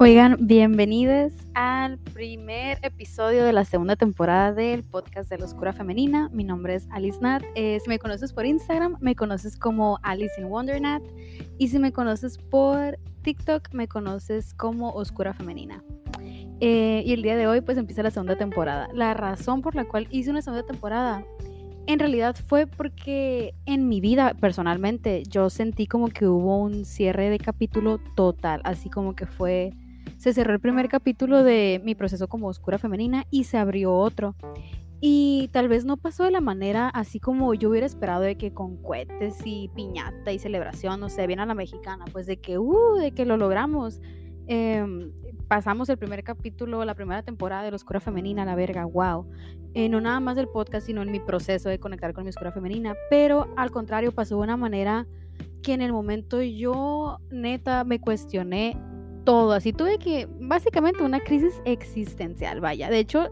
Oigan, bienvenidos al primer episodio de la segunda temporada del podcast de la Oscura Femenina. Mi nombre es Alice Nat. Eh, si me conoces por Instagram, me conoces como Alice in Wonder Nat. Y si me conoces por TikTok, me conoces como Oscura Femenina. Eh, y el día de hoy, pues empieza la segunda temporada. La razón por la cual hice una segunda temporada en realidad fue porque en mi vida personalmente yo sentí como que hubo un cierre de capítulo total, así como que fue se cerró el primer capítulo de mi proceso como oscura femenina y se abrió otro. Y tal vez no pasó de la manera así como yo hubiera esperado de que con cohetes y piñata y celebración, no sé, bien a la mexicana, pues de que, uh, de que lo logramos. Em, pasamos el primer capítulo, la primera temporada de la Oscura Femenina, la verga, wow. Eh, no nada más del podcast, sino en mi proceso de conectar con mi Oscura Femenina. Pero al contrario, pasó de una manera que en el momento yo neta me cuestioné todo, así tuve que, básicamente una crisis existencial, vaya. De hecho,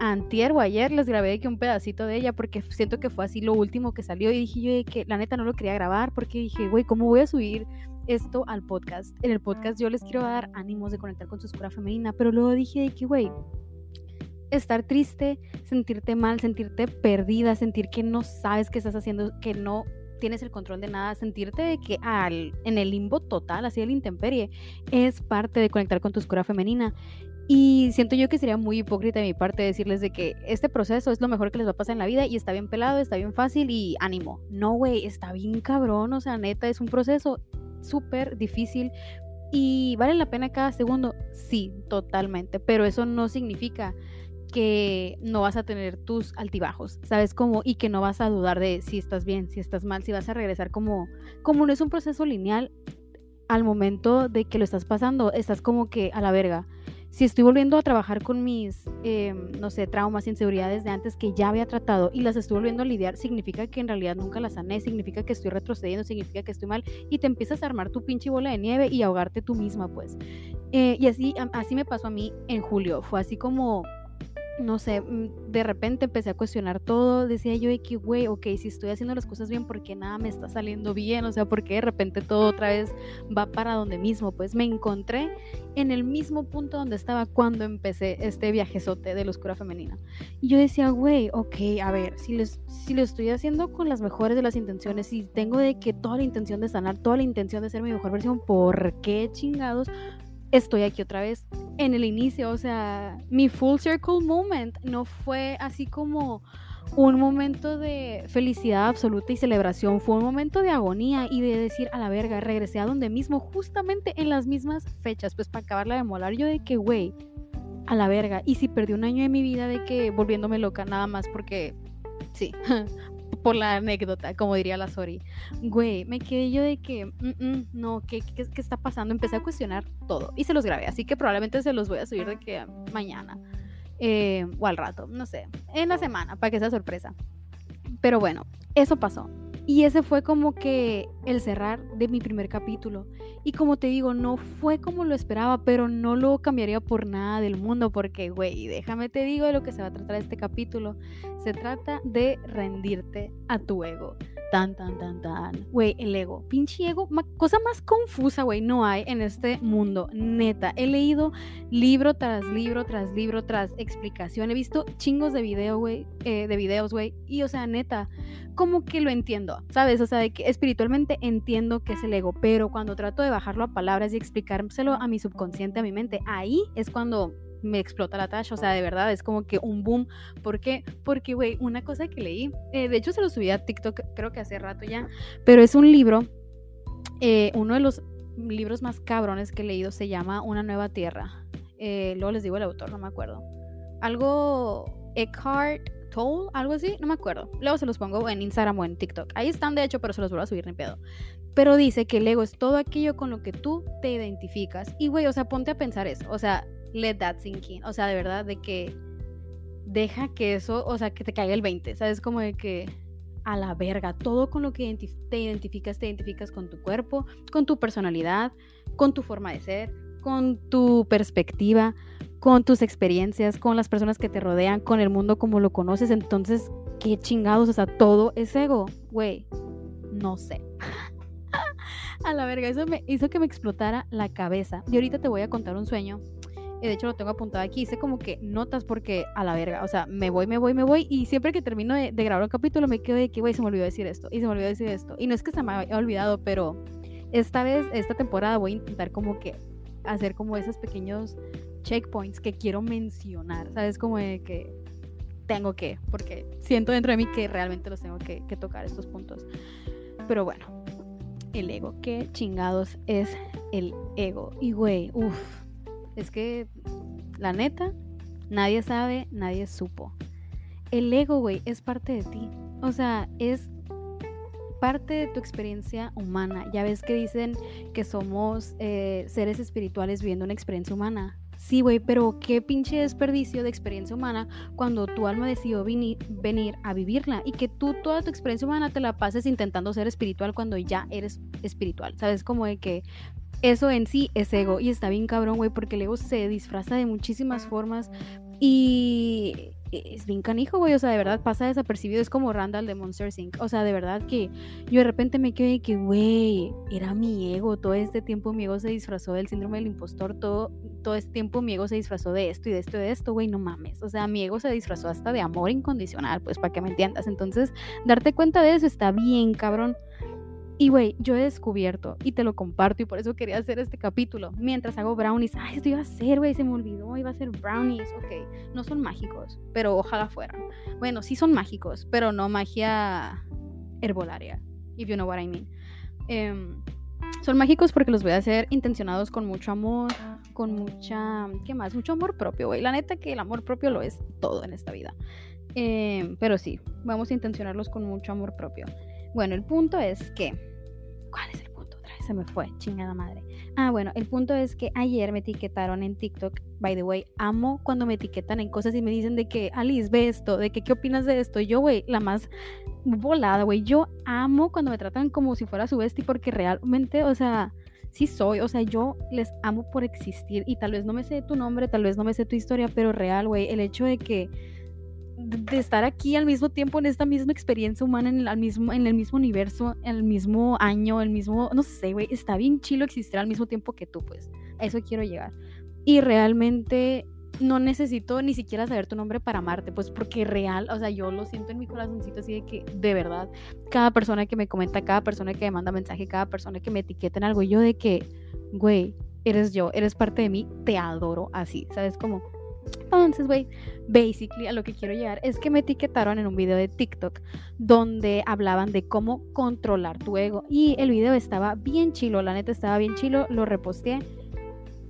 antier o ayer les grabé que un pedacito de ella porque siento que fue así lo último que salió y dije yo que la neta no lo quería grabar porque dije, güey, ¿cómo voy a subir esto al podcast? En el podcast yo les quiero dar ánimos de conectar con su escuela femenina, pero luego dije de que, güey, estar triste, sentirte mal, sentirte perdida, sentir que no sabes qué estás haciendo, que no tienes el control de nada, sentirte de que al, en el limbo total, así el intemperie, es parte de conectar con tu oscura femenina. Y siento yo que sería muy hipócrita de mi parte decirles de que este proceso es lo mejor que les va a pasar en la vida y está bien pelado, está bien fácil y ánimo. No, güey, está bien cabrón, o sea, neta, es un proceso súper difícil y vale la pena cada segundo, sí, totalmente, pero eso no significa que no vas a tener tus altibajos, ¿sabes cómo? Y que no vas a dudar de si estás bien, si estás mal, si vas a regresar como, como no es un proceso lineal, al momento de que lo estás pasando, estás como que a la verga. Si estoy volviendo a trabajar con mis, em, no sé, traumas, inseguridades de antes que ya había tratado y las estoy volviendo a lidiar, significa que en realidad nunca las sané, significa que estoy retrocediendo, significa que estoy mal y te empiezas a armar tu pinche bola de nieve y ahogarte tú misma, pues. Eh, y así, así me pasó a mí en julio. Fue así como no sé, mm, de repente empecé a cuestionar todo, decía yo que, güey, ok, si estoy haciendo las cosas bien, ¿por qué nada me está saliendo bien? O sea, ¿por qué de repente todo otra vez va para donde mismo? Pues me encontré en el mismo punto donde estaba cuando empecé este viajezote de la oscura femenina. Y yo decía, güey, ok, a ver, si, les, si lo estoy haciendo con las mejores de las intenciones, si tengo de que toda la intención de sanar, toda la intención de ser mi mejor versión, ¿por qué chingados estoy aquí otra vez en el inicio, o sea, mi full circle moment no fue así como un momento de felicidad absoluta y celebración, fue un momento de agonía y de decir a la verga, regresé a donde mismo, justamente en las mismas fechas, pues para acabarla de molar, yo de que, güey, a la verga, y si perdí un año de mi vida de que volviéndome loca nada más porque, sí, por la anécdota, como diría la Sori. Güey, me quedé yo de que, mm, mm, no, ¿qué, ¿qué, qué, está pasando? Empecé a cuestionar todo y se los grabé, así que probablemente se los voy a subir de que mañana eh, o al rato, no sé, en la semana, para que sea sorpresa. Pero bueno, eso pasó. Y ese fue como que el cerrar de mi primer capítulo. Y como te digo, no fue como lo esperaba, pero no lo cambiaría por nada del mundo, porque, güey, déjame te digo de lo que se va a tratar este capítulo. Se trata de rendirte a tu ego. Tan, tan, tan, tan. Güey, el ego. Pinche ego. cosa más confusa, güey, no hay en este mundo. Neta. He leído libro tras libro, tras libro, tras explicación. He visto chingos de video, güey. Eh, de videos, güey. Y, o sea, neta, como que lo entiendo, ¿sabes? O sea, de que espiritualmente entiendo que es el ego. Pero cuando trato de bajarlo a palabras y explicárselo a mi subconsciente, a mi mente, ahí es cuando me explota la tacha, o sea, de verdad, es como que un boom. ¿Por qué? Porque, güey, una cosa que leí, eh, de hecho se lo subí a TikTok, creo que hace rato ya, pero es un libro, eh, uno de los libros más cabrones que he leído se llama Una nueva tierra. Eh, luego les digo el autor, no me acuerdo. Algo Eckhart Tolle, algo así, no me acuerdo. Luego se los pongo en Instagram o en TikTok. Ahí están, de hecho, pero se los voy a subir ni pedo. Pero dice que el ego es todo aquello con lo que tú te identificas. Y, güey, o sea, ponte a pensar eso. O sea, let that sink in. O sea, de verdad, de que deja que eso, o sea, que te caiga el 20. ¿Sabes? Como de que a la verga, todo con lo que te identificas, te identificas con tu cuerpo, con tu personalidad, con tu forma de ser, con tu perspectiva, con tus experiencias, con las personas que te rodean, con el mundo como lo conoces. Entonces, qué chingados, o sea, todo es ego, güey. No sé. A la verga, eso me hizo que me explotara la cabeza. Y ahorita te voy a contar un sueño. De hecho lo tengo apuntado aquí. Hice como que notas porque a la verga. O sea, me voy, me voy, me voy. Y siempre que termino de, grabar un capítulo me quedo de que, güey, se me olvidó decir esto. Y se me olvidó decir esto. Y no es que se me haya olvidado, pero esta vez, esta temporada voy a intentar como que hacer como esos pequeños checkpoints que quiero mencionar. ¿Sabes? Como de que tengo que, porque siento dentro de mí que realmente los tengo que, que tocar estos puntos. Pero bueno, el ego. ¿Qué chingados es el ego? Y güey, uff, es que la neta, nadie sabe, nadie supo. El ego, güey, es parte de ti. O sea, es parte de tu experiencia humana. Ya ves que dicen que somos eh, seres espirituales viviendo una experiencia humana. Sí, güey, pero qué pinche desperdicio de experiencia humana cuando tu alma decidió venir, a vivirla y que tú toda tu experiencia humana te la pases intentando ser espiritual cuando ya eres espiritual. ¿Sabes? Como de que eso en sí es ego y está bien cabrón, güey, porque el ego se disfraza de muchísimas formas y es bien canijo, güey. O sea, de verdad pasa desapercibido. Es como Randall de Monster Inc. O sea, de verdad que yo de repente me quedé que, güey, era mi ego. Todo este tiempo mi ego se disfrazó del síndrome del impostor. Todo, todo este tiempo mi ego se disfrazó de esto y de esto y de esto, güey. No mames. O sea, mi ego se disfrazó hasta de amor incondicional, pues para que me entiendas. Entonces, darte cuenta de eso está bien, cabrón. Y güey, yo he descubierto y te lo comparto y por eso quería hacer este capítulo. Mientras hago brownies, ay, esto iba a ser, güey, se me olvidó, iba a ser brownies. Ok, no son mágicos, pero ojalá fueran. Bueno, sí son mágicos, pero no magia herbolaria, if you know what I mean. Em, son mágicos porque los voy a hacer intencionados con mucho amor, con mucha, ¿qué más? Mucho amor propio, güey. La neta que el amor propio lo es todo en esta vida. Em, pero sí, vamos a intencionarlos con mucho amor propio. Bueno, el punto es que ¿Cuál es el punto? Otra vez se me fue, chingada madre. Ah, bueno, el punto es que ayer me etiquetaron en TikTok. By the way, amo cuando me etiquetan en cosas y me dicen de que, Alice, ve esto, de que, ¿qué opinas de esto? yo, güey, la más volada, güey. Yo amo cuando me tratan como si fuera su bestia porque realmente, o sea, sí soy, o sea, yo les amo por existir y tal vez no me sé tu nombre, tal vez no me sé tu historia, pero real, güey, el hecho de que de estar aquí al mismo tiempo en esta misma experiencia humana, en el, mismo, en el mismo universo, en el mismo año, el mismo, no sé, güey, está bien chilo existir al mismo tiempo que tú, pues. A eso quiero llegar. Y realmente no necesito ni siquiera saber tu nombre para amarte, pues porque real, o sea, yo lo siento en mi corazoncito así de que, de verdad, cada persona que me comenta, cada persona que me manda mensaje, cada persona que me etiqueta en algo, yo de que, güey, eres yo, eres parte de mí, te adoro así, ¿sabes? Como entonces, güey, basically a lo que quiero llegar es que me etiquetaron en un video de TikTok donde hablaban de cómo controlar tu ego. Y el video estaba bien chilo, la neta estaba bien chilo, lo reposteé.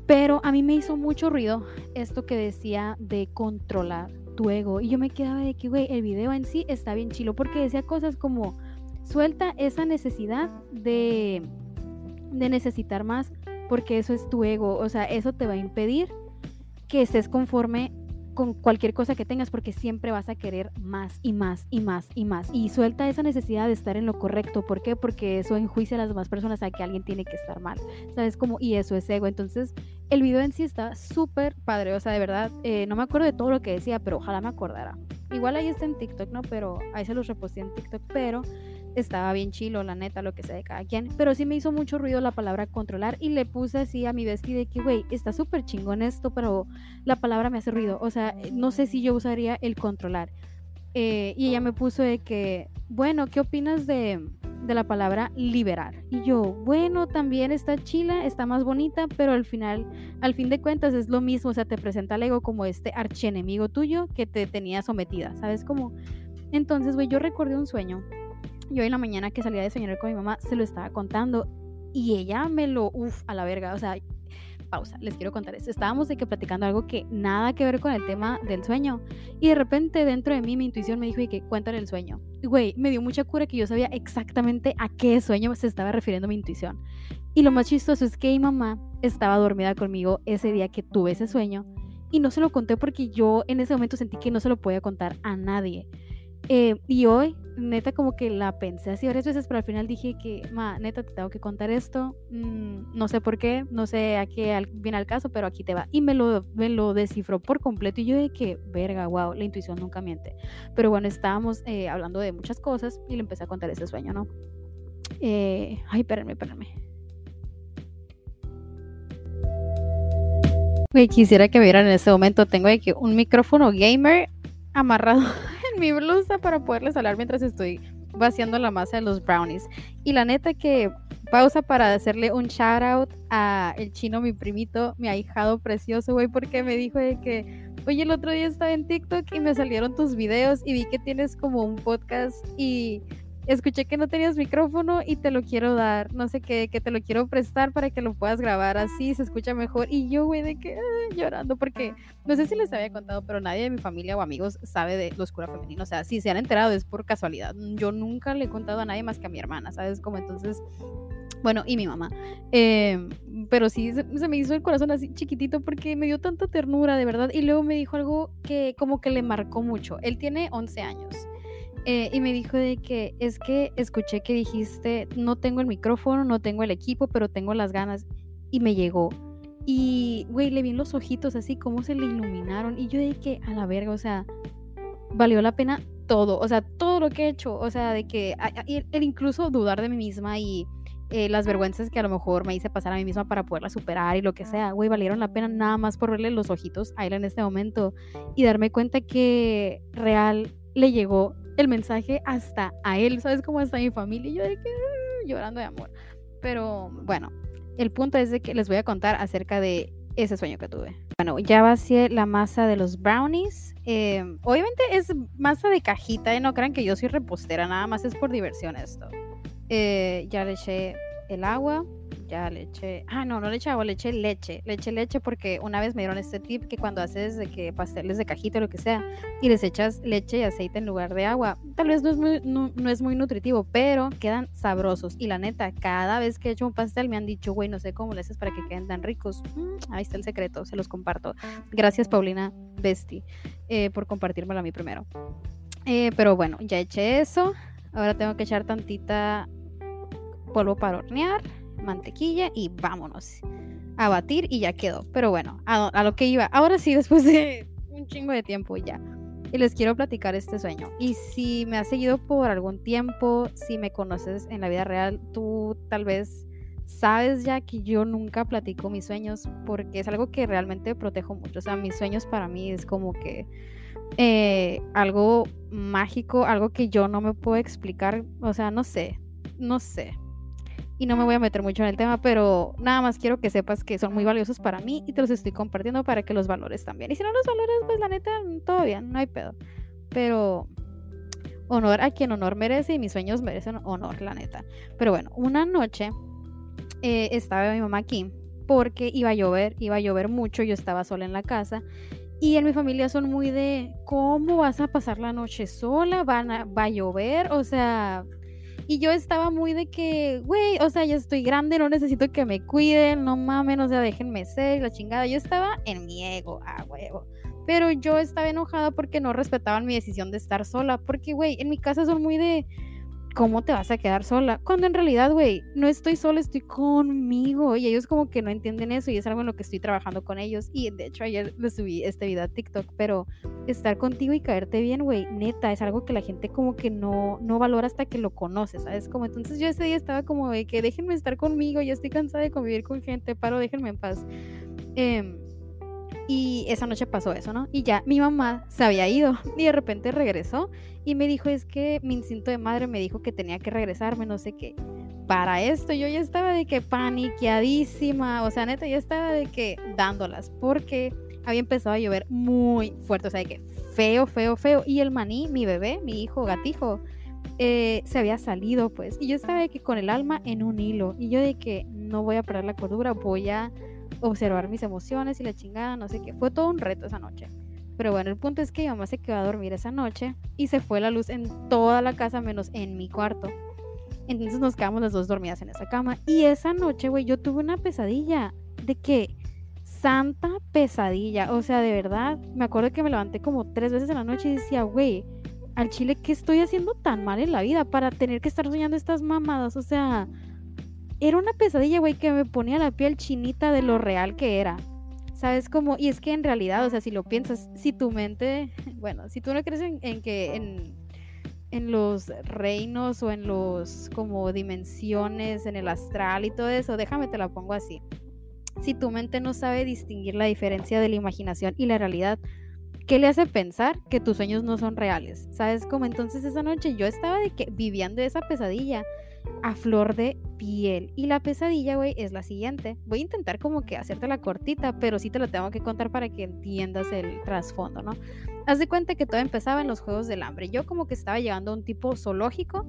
Pero a mí me hizo mucho ruido esto que decía de controlar tu ego. Y yo me quedaba de que, güey, el video en sí está bien chilo porque decía cosas como, suelta esa necesidad de, de necesitar más porque eso es tu ego. O sea, eso te va a impedir que estés conforme con cualquier cosa que tengas porque siempre vas a querer más y más y más y más. Y suelta esa necesidad de estar en lo correcto. ¿Por qué? Porque eso enjuicia a las demás personas a que alguien tiene que estar mal. ¿Sabes cómo? Y eso es ego. Entonces, el video en sí está súper padre. O sea, de verdad, eh, no me acuerdo de todo lo que decía, pero ojalá me acordara. Igual ahí está en TikTok, ¿no? Pero ahí se los reposté en TikTok. Pero estaba bien chilo, la neta, lo que sea de cada quien. Pero sí me hizo mucho ruido la palabra controlar y le puse así a mi vestido de que, güey, está súper chingón esto, pero la palabra me hace ruido. O sea, no sé si yo usaría el controlar. Eh, y ella me puso de que, bueno, ¿qué opinas de, de la palabra liberar? Y yo, bueno, también está chila, está más bonita, pero al final, al fin de cuentas es lo mismo. O sea, te presenta al ego como este archienemigo tuyo que te tenía sometida, ¿sabes? Como... Entonces, güey, yo recordé un sueño yo en la mañana que salía de soñar con mi mamá se lo estaba contando y ella me lo, uff, a la verga, o sea, pausa, les quiero contar esto. Estábamos de que platicando algo que nada que ver con el tema del sueño y de repente dentro de mí mi intuición me dijo que cuéntale el sueño. Güey, me dio mucha cura que yo sabía exactamente a qué sueño se estaba refiriendo mi intuición. Y lo más chistoso es que mi mamá estaba dormida conmigo ese día que tuve ese sueño y no se lo conté porque yo en ese momento sentí que no se lo podía contar a nadie. Eh, y hoy, neta, como que la pensé así varias veces, pero al final dije que, ma, neta, te tengo que contar esto. Mm, no sé por qué, no sé a qué viene al caso, pero aquí te va. Y me lo, me lo descifró por completo. Y yo de que, verga, wow, la intuición nunca miente. Pero bueno, estábamos eh, hablando de muchas cosas y le empecé a contar ese sueño, ¿no? Eh, ay, espérenme, espérenme. Quisiera que vieran en ese momento. Tengo aquí un micrófono gamer amarrado mi blusa para poderles hablar mientras estoy vaciando la masa de los brownies. Y la neta que pausa para hacerle un shout out a el chino, mi primito, mi ahijado precioso, güey, porque me dijo de que, oye, el otro día estaba en TikTok y me salieron tus videos y vi que tienes como un podcast y escuché que no tenías micrófono y te lo quiero dar, no sé qué, que te lo quiero prestar para que lo puedas grabar así, se escucha mejor. Y yo, güey, de que ah, llorando, porque no sé si les había contado, pero nadie de mi familia o amigos sabe de los cura femeninos. O sea, si se han enterado es por casualidad. Yo nunca le he contado a nadie más que a mi hermana, ¿sabes? Como entonces bueno, y mi mamá. Em, pero sí, se, me hizo el corazón así chiquitito porque me dio tanta ternura, de verdad. Y luego me dijo algo que como que le marcó mucho. Él tiene 11 años. Eh, y me dijo de que es que escuché que dijiste, no tengo el micrófono, no tengo el equipo, pero tengo las ganas. Y me llegó. Y, güey, le vi en los ojitos así, como se le iluminaron. Y yo de que, a la verga, o sea, valió la pena todo. O sea, todo lo que he hecho. O sea, de que, el incluso dudar de mí misma y eh, las vergüenzas que a lo mejor me hice pasar a mí misma para poderla superar y lo que sea, güey, valieron la pena nada más por verle los ojitos a él en este momento y darme cuenta que real le llegó el mensaje hasta a él, ¿sabes? cómo está mi familia y yo de que ah", llorando de amor. Pero bueno, el punto es de que les voy a contar acerca de ese sueño que tuve. Bueno, ya vacié la masa de los brownies. Eh, obviamente es masa de cajita, y no crean que yo soy repostera, nada más es por diversión esto. Eh, ya le eché el agua, ya le eché, ah, no, no le eché agua, le eché leche, leche porque una vez me dieron este tip que cuando haces de que pasteles de cajita o lo que sea y les echas leche y aceite en lugar de agua, tal vez no es muy, no, es muy nutritivo, pero quedan sabrosos y la neta, cada vez que he hecho un pastel me han dicho, güey, no sé cómo le haces para que queden tan ricos, mm, ahí está el secreto, se los comparto. Gracias Paulina Besti eh, por compartírmelo a mí primero. Eh, pero bueno, ya eché eso. Ahora tengo que echar tantita polvo para hornear, mantequilla y vámonos a batir y ya quedó. Pero bueno, a, lo que iba. Ahora sí, después de un chingo de tiempo ya. Y les quiero platicar este sueño. Y si me has seguido por algún tiempo, si me conoces en la vida real, tú tal vez sabes ya que yo nunca platico mis sueños porque es algo que realmente protejo mucho. O sea, mis sueños para mí es como que eh, algo mágico, algo que yo no me puedo explicar. O sea, no sé, no sé y no me voy a meter mucho en el tema, pero nada más quiero que sepas que son muy valiosos para mí y te los estoy compartiendo para que los valores también. Y si no los valores, pues la neta, todo bien, no hay pedo. Pero honor a quien honor merece y mis sueños merecen honor, la neta. Pero bueno, una noche eh, estaba mi mamá aquí porque iba a llover, iba a llover mucho, yo estaba sola en la casa. Y en mi familia son muy de, ¿cómo vas a pasar la noche sola? ¿Van ¿Va a llover? O sea, y yo estaba muy de que, güey, o sea, ya estoy grande, no necesito que me cuiden, no mames, o sea, déjenme ser, la chingada. Yo estaba en mi ego, a huevo. Pero yo estaba enojada porque no respetaban mi decisión de estar sola. Porque, güey, en mi casa son muy de ¿cómo te vas a quedar sola? Cuando en realidad, güey, no estoy sola, estoy conmigo. Y ellos como que no entienden eso y es algo en lo que estoy trabajando con ellos. Y de hecho ayer les subí este video a TikTok, pero estar contigo y caerte bien, güey, neta, es algo que la gente como que no, no valora hasta que lo conoce, ¿sabes? Como entonces yo ese día estaba como de que déjenme estar conmigo, ya estoy cansada de convivir con gente, paro, déjenme en paz. Eh, y esa noche pasó eso, ¿no? Y ya mi mamá se había ido y de repente regresó y me dijo, es que mi instinto de madre me dijo que tenía que regresarme, no sé qué. Para esto yo ya estaba de que paniqueadísima, o sea, neta, ya estaba de que dándolas, porque había empezado a llover muy fuerte, o sea, de que feo, feo, feo. Y el maní, mi bebé, mi hijo gatijo, eh, se había salido, pues. Y yo estaba de que con el alma en un hilo. Y yo de que no voy a perder la cordura, voy a observar mis emociones y la chingada, no sé qué. Fue todo un reto esa noche. Pero bueno, el punto es que mi mamá se quedó a dormir esa noche y se fue la luz en toda la casa menos en mi cuarto. Entonces nos quedamos las dos dormidas en esa cama. Y esa noche, güey, yo tuve una pesadilla de que santa pesadilla. O sea, de verdad, me acuerdo que me levanté como tres veces en la noche y decía, güey, al chile, ¿qué estoy haciendo tan mal en la vida para tener que estar soñando estas mamadas? O sea, era una pesadilla, güey, que me ponía la piel chinita de lo real que era. ¿Sabes cómo? Y es que en realidad, o sea, si lo piensas, si tu mente, bueno, si tú no crees en, que en, en los reinos o en los como dimensiones, en el astral y todo eso, déjame te la pongo así. si tu mente no sabe distinguir la diferencia de la imaginación y la realidad, ¿qué le hace pensar que tus sueños no son reales? ¿Sabes cómo? Entonces esa noche yo estaba de que viviendo esa pesadilla a flor de piel. Y la pesadilla, güey, es la siguiente. Voy a intentar como que hacerte la cortita, pero sí te la tengo que contar para que entiendas el trasfondo, ¿no? Haz de cuenta que todo empezaba en los Juegos del Hambre. Yo como que estaba llegando a un tipo zoológico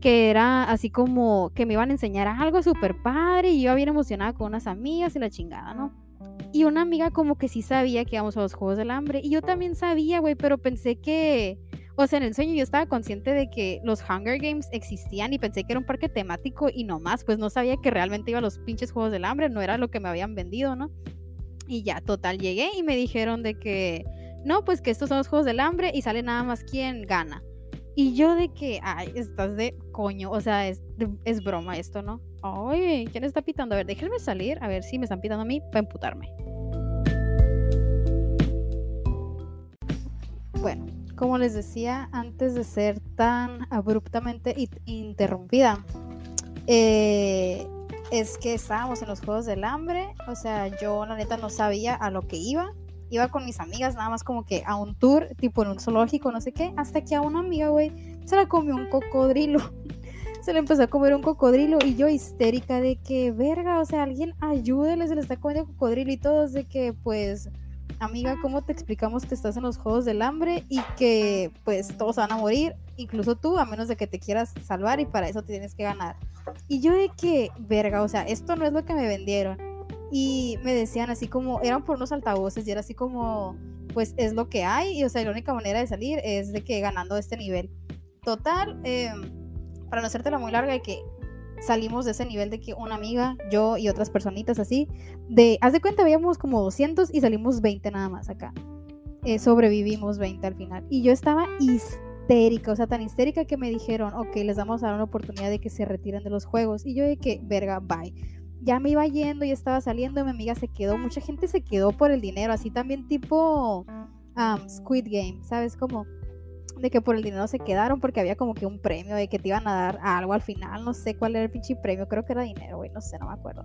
que era así como que me iban a enseñar algo súper padre y yo bien emocionada con unas amigas y la chingada, ¿no? Y una amiga como que sí sabía que íbamos a los Juegos del Hambre y yo también sabía, güey, pero pensé que o sea, en el sueño yo estaba consciente de que los Hunger Games existían y pensé que era un parque temático y no más, pues no sabía que realmente iba a los pinches Juegos del Hambre, no era lo que me habían vendido, ¿no? Y ya, total, llegué y me dijeron de que, no, pues que estos son los Juegos del Hambre y sale nada más quien gana. Y yo de que, ay, estás de coño, o sea, es, es broma esto, ¿no? Ay, ¿quién está pitando? A ver, déjenme salir, a ver si me están pitando a mí para emputarme. Bueno, como les decía antes de ser tan abruptamente interrumpida, eh, es que estábamos en los Juegos del Hambre, o sea, yo la neta no sabía a lo que iba, iba con mis amigas nada más como que a un tour, tipo en un zoológico, no sé qué, hasta que a una amiga, güey, se la comió un cocodrilo. se le empezó a comer un cocodrilo y yo histérica de que, verga, o sea, alguien ayúdele, se le está comiendo cocodrilo y todos de que, pues, amiga, ¿cómo te explicamos que estás en los Juegos del Hambre y que pues todos van a morir, incluso tú, a menos de que te quieras salvar y para eso tienes que ganar? Y yo de que, verga, o sea, esto no es lo que me vendieron. Y me decían así como, eran por unos altavoces y era así como, pues es lo que hay y o sea, la única manera de salir es de que ganando este nivel. Total, em, para no hacerte la muy larga, de que salimos de ese nivel de que una amiga, yo y otras personitas así, de, haz de cuenta, habíamos como 200 y salimos 20 nada más acá. Eh, sobrevivimos 20 al final. Y yo estaba histérica, o sea, tan histérica que me dijeron, ok, les damos a dar una oportunidad de que se retiren de los juegos. Y yo de que, verga, bye. Ya me iba yendo y estaba saliendo, mi amiga se quedó, mucha gente se quedó por el dinero, así también tipo um, Squid Game, ¿sabes? cómo? De que por el dinero se quedaron porque había como que un premio de que te iban a dar algo al final, no sé cuál era el pinche premio, creo que era dinero, güey, no sé, no me acuerdo.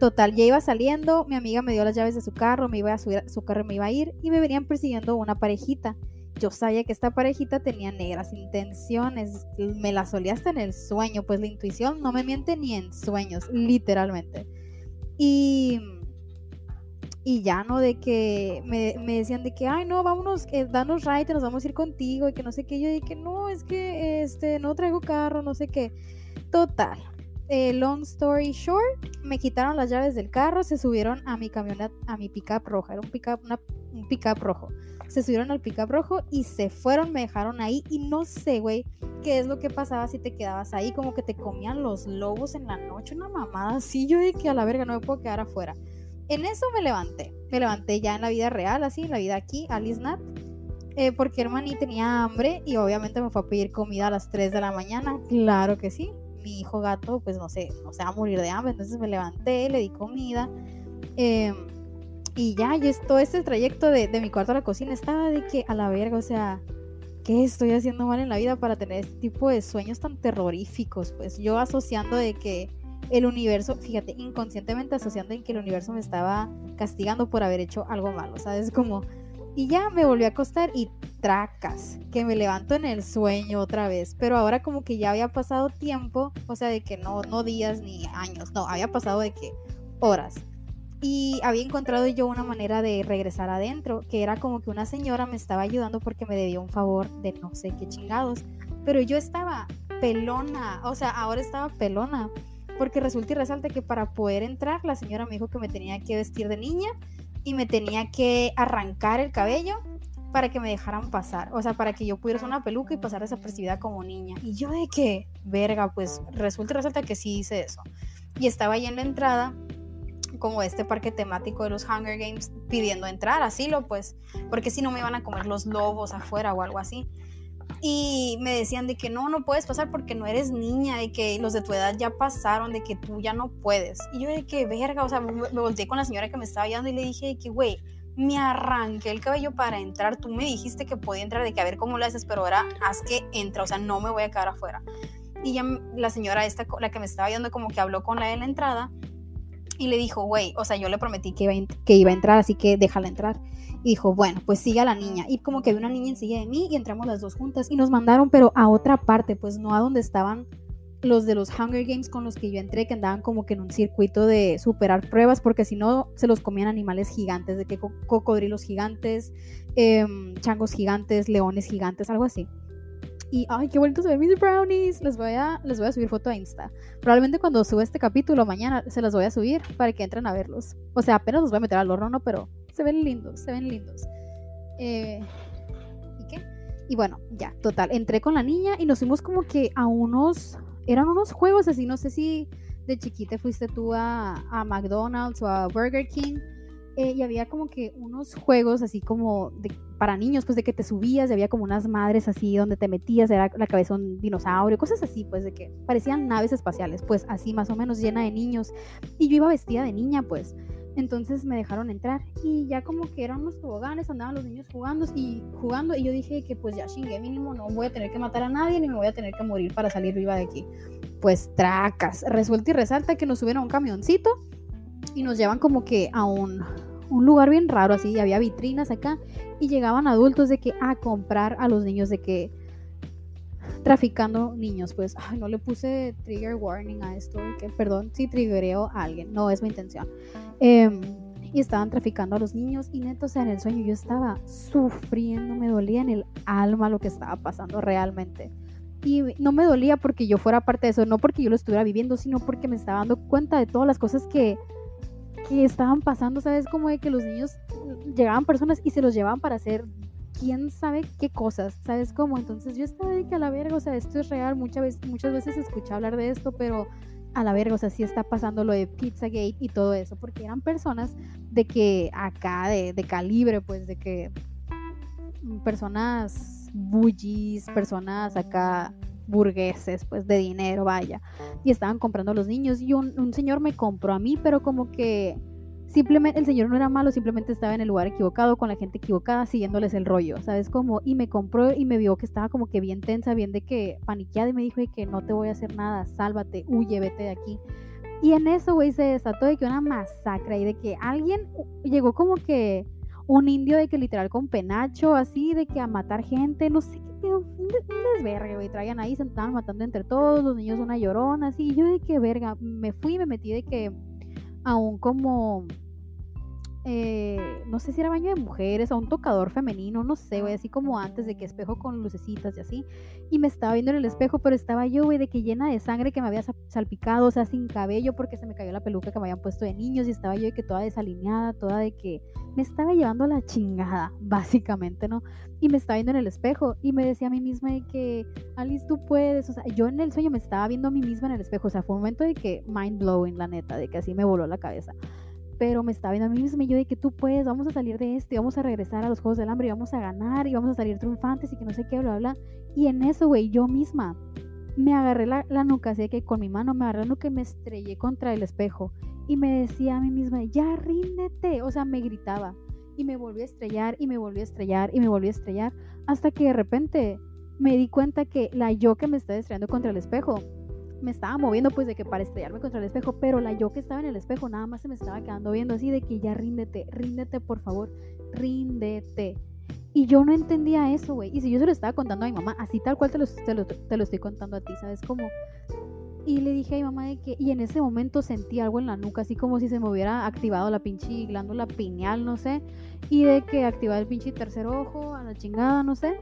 Total, ya iba saliendo, mi amiga me dio las llaves de su carro, me iba a subir, su carro me iba a ir y me venían persiguiendo una parejita. Yo sabía que esta parejita tenía negras intenciones, me la solía hasta en el sueño, pues la intuición no me miente ni en sueños, literalmente. Y y ya, ¿no? De que me, decían de que, ay, no, vámonos, eh, danos ride, nos vamos a ir contigo y que no sé qué. Yo dije, no, es que este, no traigo carro, no sé qué. Total. Eh, long story short, me quitaron las llaves del carro, se subieron a mi camioneta, a mi pickup roja, era un pickup, un pickup rojo. Se subieron al pickup rojo y se fueron, me dejaron ahí y no sé, güey, qué es lo que pasaba si te quedabas ahí, como que te comían los lobos en la noche, una mamada así. Yo dije que a la verga no me puedo quedar afuera. En eso me levanté. Me levanté ya en la vida real, así, en la vida aquí, Alice Nat. Eh, porque hermaní tenía hambre y obviamente me fue a pedir comida a las 3 de la mañana. Claro que sí. Mi hijo gato, pues no sé, no se va a morir de hambre. Entonces me levanté, le di comida. Em, y ya, yo todo este trayecto de, de mi cuarto a la cocina estaba de que a la verga, o sea, ¿qué estoy haciendo mal en la vida para tener este tipo de sueños tan terroríficos? Pues yo asociando de que el universo, fíjate, inconscientemente asociando en que el universo me estaba castigando por haber hecho algo malo, ¿sabes? Como, y ya me volví a acostar y tracas, que me levanto en el sueño otra vez, pero ahora como que ya había pasado tiempo, o sea, de que no, no días ni años, no, había pasado de que horas. Y había encontrado yo una manera de regresar adentro, que era como que una señora me estaba ayudando porque me debía un favor de no sé qué chingados, pero yo estaba pelona, o sea, ahora estaba pelona porque resulta y resalta que para poder entrar la señora me dijo que me tenía que vestir de niña y me tenía que arrancar el cabello para que me dejaran pasar, o sea, para que yo pudiera usar una peluca y pasar desapercibida como niña. Y yo de que, verga, pues resulta y resalta que sí hice eso. Y estaba ahí en la entrada, como este parque temático de los Hunger Games, pidiendo entrar, así lo pues, porque si no me iban a comer los lobos afuera o algo así. Y me decían de que no, no puedes pasar porque no eres niña, de que los de tu edad ya pasaron, de que tú ya no puedes. Y yo de que, verga, o sea, me, volteé con la señora que me estaba ayudando y le dije de que, güey, me arranqué el cabello para entrar. Tú me dijiste que podía entrar, de que a ver cómo lo haces, pero ahora haz que entra, o sea, no me voy a quedar afuera. Y ya la señora esta, la que me estaba ayudando, como que habló con la de la entrada y le dijo, güey, o sea, yo le prometí que iba, que iba a entrar, así que déjala entrar. Y dijo, bueno, pues sigue a la niña. Y como que había una niña enseguida de mí y entramos las dos juntas y nos mandaron, pero a otra parte, pues no a donde estaban los de los Hunger Games con los que yo entré, que andaban como que en un circuito de superar pruebas, porque si no se los comían animales gigantes, de que cocodrilos gigantes, em, changos gigantes, leones gigantes, algo así. Y, ay, qué bonito se ven mis brownies. Les voy, a, les voy a subir foto a Insta. Probablemente cuando suba este capítulo mañana se los voy a subir para que entren a verlos. O sea, apenas los voy a meter al horno, ¿no? Pero se ven lindos, se ven lindos. Eh, ¿Y qué? Y bueno, ya, total. Entré con la niña y nos fuimos como que a unos. Eran unos juegos así, no sé si de chiquita fuiste tú a, a McDonald's o a Burger King eh, y había como que unos juegos así como para niños, pues de que te subías y había como unas madres así donde te metías, era la cabeza un dinosaurio, cosas así, pues de que parecían naves espaciales, pues así más o menos llena de niños. Y yo iba vestida de niña, pues. Entonces me dejaron entrar y ya como que eran unos toboganes, andaban los niños jugando y jugando y yo dije que pues ya chingué mínimo, no voy a tener que matar a nadie ni me voy a tener que morir para salir viva de aquí. Pues tracas, resuelta y resalta que nos subieron a un camioncito y nos llevan como que a un, un lugar bien raro así, había vitrinas acá y llegaban adultos de que a comprar a los niños de que traficando niños, pues ay, no le puse trigger warning a esto, que perdón si triggereo a alguien, no es mi intención. Em, y estaban traficando a los niños y neto, o sea, en el sueño yo estaba sufriendo, me dolía en el alma lo que estaba pasando realmente. Y no me dolía porque yo fuera parte de eso, no porque yo lo estuviera viviendo, sino porque me estaba dando cuenta de todas las cosas que que estaban pasando, ¿sabes? Como de que los niños llegaban personas y se los llevaban para hacer quién sabe qué cosas, ¿sabes cómo? Entonces yo estaba de que a la verga, o sea, esto es real, muchas veces, escuché hablar de esto, pero a la verga, o sea, sí está pasando lo de Pizzagate y todo eso, porque eran personas de que acá, de, de calibre, pues, de que personas bullies, personas acá burgueses, pues de dinero, vaya. Y estaban comprando a los niños y un, señor me compró a mí, pero como que simplemente el señor no era malo, simplemente estaba en el lugar equivocado, con la gente equivocada, siguiéndoles el rollo, ¿sabes? Como, y me compró y me vio que estaba como que bien tensa, bien de que paniqueada y me dijo de que no te voy a hacer nada, sálvate, huye, vete de aquí. Y en eso, güey, se desató de que una masacre y de que alguien llegó como que un indio de que literal con penacho, así, de que a matar gente, no sé qué pedo, un, desvergue, güey, traían ahí, se estaban matando entre todos, los niños una llorona, así, y yo de que verga, me fui y me metí de que aún como eh, no sé si era baño de mujeres o un tocador femenino, no sé, güey, así como antes de que espejo con lucecitas y así. Y me estaba viendo en el espejo, pero estaba yo, güey, de que llena de sangre que me había salpicado, o sea, sin cabello porque se me cayó la peluca que me habían puesto de niños y estaba yo de que toda desalineada, toda de que me estaba llevando la chingada, básicamente, ¿no? Y me estaba viendo en el espejo y me decía a mí misma de que, Alice, tú puedes, o sea, yo en el sueño me estaba viendo a mí misma en el espejo, o sea, fue un momento de que mind blowing, la neta, de que así me voló la cabeza pero me estaba viendo a mí misma y yo de que tú puedes, vamos a salir de esto y vamos a regresar a los Juegos del Hambre y vamos a ganar y vamos a salir triunfantes y que no sé qué, bla, bla. Y en eso, güey, yo misma me agarré la, la nuca, así que con mi mano me agarré la nuca y me estrellé contra el espejo y me decía a mí misma, ya ríndete, o sea, me gritaba y me volví a estrellar y me volví a estrellar y me volví a estrellar hasta que de repente me di cuenta que la yo que me estaba estrellando contra el espejo me estaba moviendo pues de que para estrellarme contra el espejo, pero la yo que estaba en el espejo nada más se me estaba quedando viendo así de que ya ríndete, ríndete por favor, ríndete. Y yo no entendía eso, güey. Y si yo se lo estaba contando a mi mamá, así tal cual te lo, te lo, te lo estoy contando a ti, ¿sabes? Como... Y le dije a mi mamá de que, y en ese momento sentí algo en la nuca, así como si se me hubiera activado la pinche glándula pineal, no sé, y de que activaba el pinche tercer ojo, a la chingada, no sé.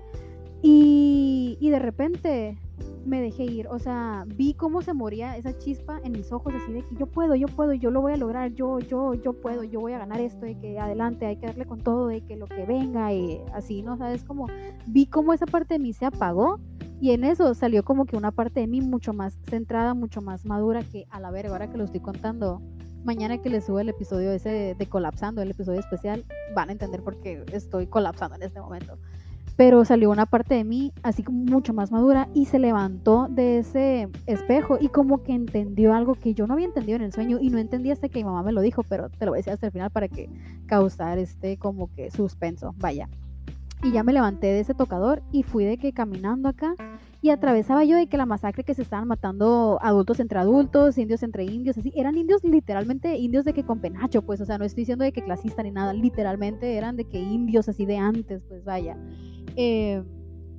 Y, y de repente me dejé ir, o sea, vi cómo se moría esa chispa en mis ojos, así de que yo puedo, yo puedo, yo lo voy a lograr, yo, yo, yo puedo, yo voy a ganar esto, de que adelante, hay que darle con todo, de que lo que venga, y así, ¿no? Sabes, como vi cómo esa parte de mí se apagó y en eso salió como que una parte de mí mucho más centrada, mucho más madura que a la verga, ahora que lo estoy contando. Mañana que les sube el episodio ese de, de colapsando, el episodio especial, van a entender por qué estoy colapsando en este momento pero salió una parte de mí así como mucho más madura y se levantó de ese espejo y como que entendió algo que yo no había entendido en el sueño y no entendí hasta que mi mamá me lo dijo, pero te lo voy a decir hasta el final para que causar este como que suspenso, vaya. Y ya me levanté de ese tocador y fui de que caminando acá y atravesaba yo de que la masacre que se estaban matando adultos entre adultos, indios entre indios, así, eran indios literalmente indios de que con penacho, pues, o sea, no estoy diciendo de que clasista ni nada, literalmente eran de que indios así de antes, pues vaya. Eh,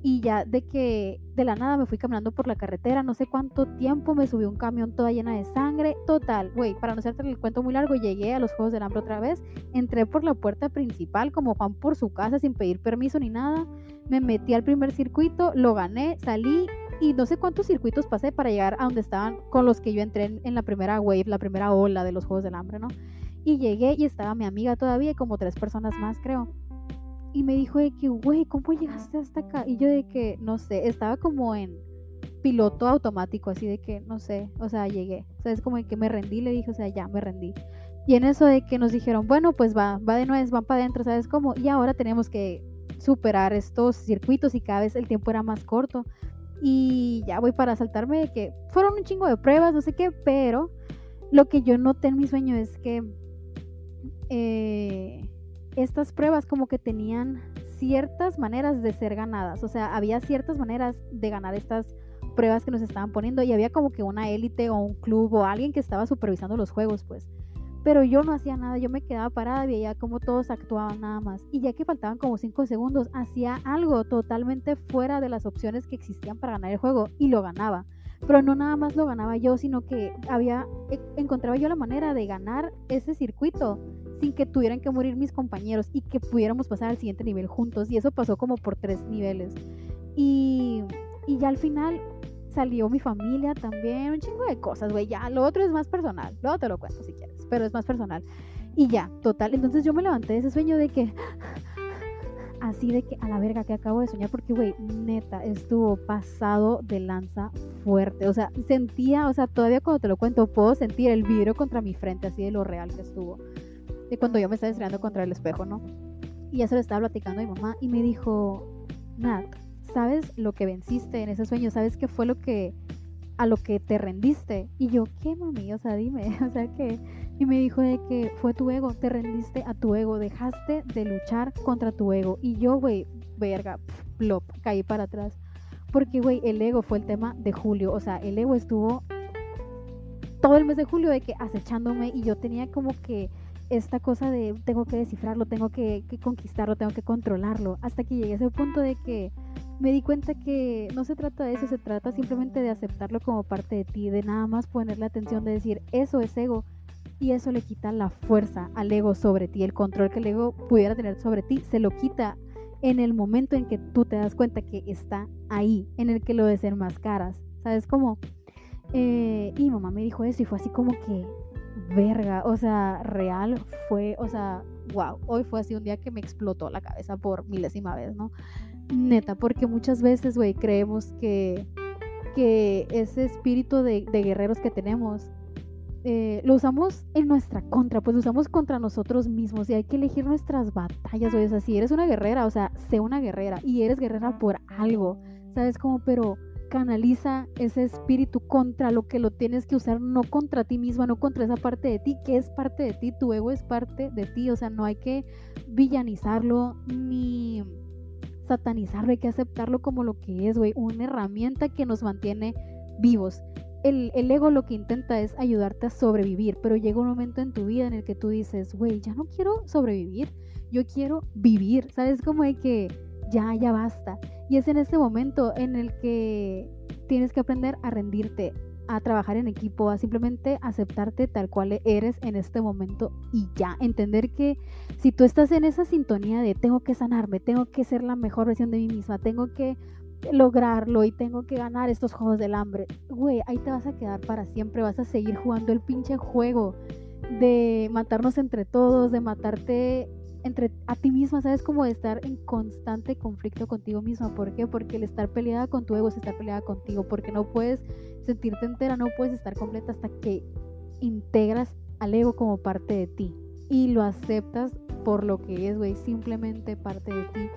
y ya de que de la nada me fui caminando por la carretera, no sé cuánto tiempo, me subí un camión toda llena de sangre, total, güey, para no hacerte el cuento muy largo, llegué a los Juegos del Hambre otra vez, entré por la puerta principal como Juan por su casa sin pedir permiso ni nada, me metí al primer circuito, lo gané, salí y no sé cuántos circuitos pasé para llegar a donde estaban con los que yo entré en, la primera wave, la primera ola de los Juegos del Hambre, ¿no? Y llegué y estaba mi amiga todavía y como tres personas más, creo y me dijo de que, güey, ¿cómo llegaste hasta acá? Y yo de que, no sé, estaba como en piloto automático, así de que, no sé, o sea, llegué. O sea, es como de que me rendí, le dije, o sea, ya me rendí. Y en eso de que nos dijeron, bueno, pues va, va de nuevo, van para adentro, ¿sabes cómo? Y ahora tenemos que superar estos circuitos y cada vez el tiempo era más corto. Y ya voy para saltarme de que fueron un chingo de pruebas, no sé qué, pero lo que yo noté en mi sueño es que eh, estas pruebas como que tenían ciertas maneras de ser ganadas, o sea, había ciertas maneras de ganar estas pruebas que nos estaban poniendo y había como que una élite o un club o alguien que estaba supervisando los juegos, pues. Pero yo no hacía nada, yo me quedaba parada, veía cómo todos actuaban nada más. Y ya que faltaban como 5 segundos, hacía algo totalmente fuera de las opciones que existían para ganar el juego y lo ganaba. Pero no nada más lo ganaba yo, sino que había e, encontraba yo la manera de ganar ese circuito sin que tuvieran que morir mis compañeros y que pudiéramos pasar al siguiente nivel juntos. Y eso pasó como por tres niveles. Y, y ya al final salió mi familia también, un chingo de cosas, güey. Ya, lo otro es más personal. Luego te lo cuento si quieres, pero es más personal. Y ya, total. Entonces yo me levanté de ese sueño de que así de que a la verga que acabo de soñar porque, güey, neta, estuvo pasado de lanza fuerte. O sea, sentía, o sea, todavía cuando te lo cuento, puedo sentir el vidrio contra mi frente, así de lo real que estuvo de cuando yo me estaba estrellando contra el espejo, ¿no? Y ya se lo estaba platicando a mi mamá y me dijo, Nat, ¿sabes lo que venciste en ese sueño? ¿Sabes qué fue lo que a lo que te rendiste? Y yo, ¿qué mami? O sea, dime, o sea, ¿qué? Y me dijo de que fue tu ego, te rendiste a tu ego, dejaste de luchar contra tu ego. Y yo, güey, verga, plop, caí para atrás. Porque, güey, el ego fue el tema de julio. O sea, el ego estuvo todo el mes de julio de que acechándome y yo tenía como que esta cosa de tengo que descifrarlo, tengo que, conquistarlo, tengo que controlarlo, hasta que llegué a ese punto de que me di cuenta que no se trata de eso, se trata simplemente de aceptarlo como parte de ti, de nada más ponerle atención, de decir, eso es ego, y eso le quita la fuerza al ego sobre ti, el control que el ego pudiera tener sobre ti, se lo quita en el momento en que tú te das cuenta que está ahí, en el que lo desenmascaras, ¿sabes cómo? Eh, y mamá me dijo eso y fue así como que verga, o sea, real fue, o sea, wow, hoy fue así un día que me explotó la cabeza por milésima vez, ¿no? Neta, porque muchas veces, güey, creemos que, que ese espíritu de, guerreros que tenemos eh, lo usamos en nuestra contra, pues lo usamos contra nosotros mismos y hay que elegir nuestras batallas, güey. O sea, si eres una guerrera, o sea, sé una guerrera y eres guerrera por algo, ¿sabes? Como, pero canaliza ese espíritu contra lo que lo tienes que usar, no contra ti misma, no contra esa parte de ti, que es parte de ti, tu ego es parte de ti, o sea, no hay que villanizarlo ni satanizarlo, hay que aceptarlo como lo que es, güey, una herramienta que nos mantiene vivos. El, el, ego lo que intenta es ayudarte a sobrevivir, pero llega un momento en tu vida en el que tú dices, güey, ya no quiero sobrevivir, yo quiero vivir, ¿sabes? Como de que ya, ya basta. Y es en ese momento en el que tienes que aprender a rendirte, a trabajar en equipo, a simplemente aceptarte tal cual eres en este momento y ya, entender que si tú estás en esa sintonía de tengo que sanarme, tengo que ser la mejor versión de mí misma, tengo que lograrlo y tengo que ganar estos juegos del hambre, güey, ahí te vas a quedar para siempre, vas a seguir jugando el pinche juego de matarnos entre todos, de matarte entre a ti misma, ¿sabes? Como estar en constante conflicto contigo misma. ¿Por qué? Porque el estar peleada con tu ego es estar peleada contigo, porque no puedes sentirte entera, no puedes estar completa hasta que integras al ego como parte de ti y lo aceptas por lo que es, güey, simplemente parte de ti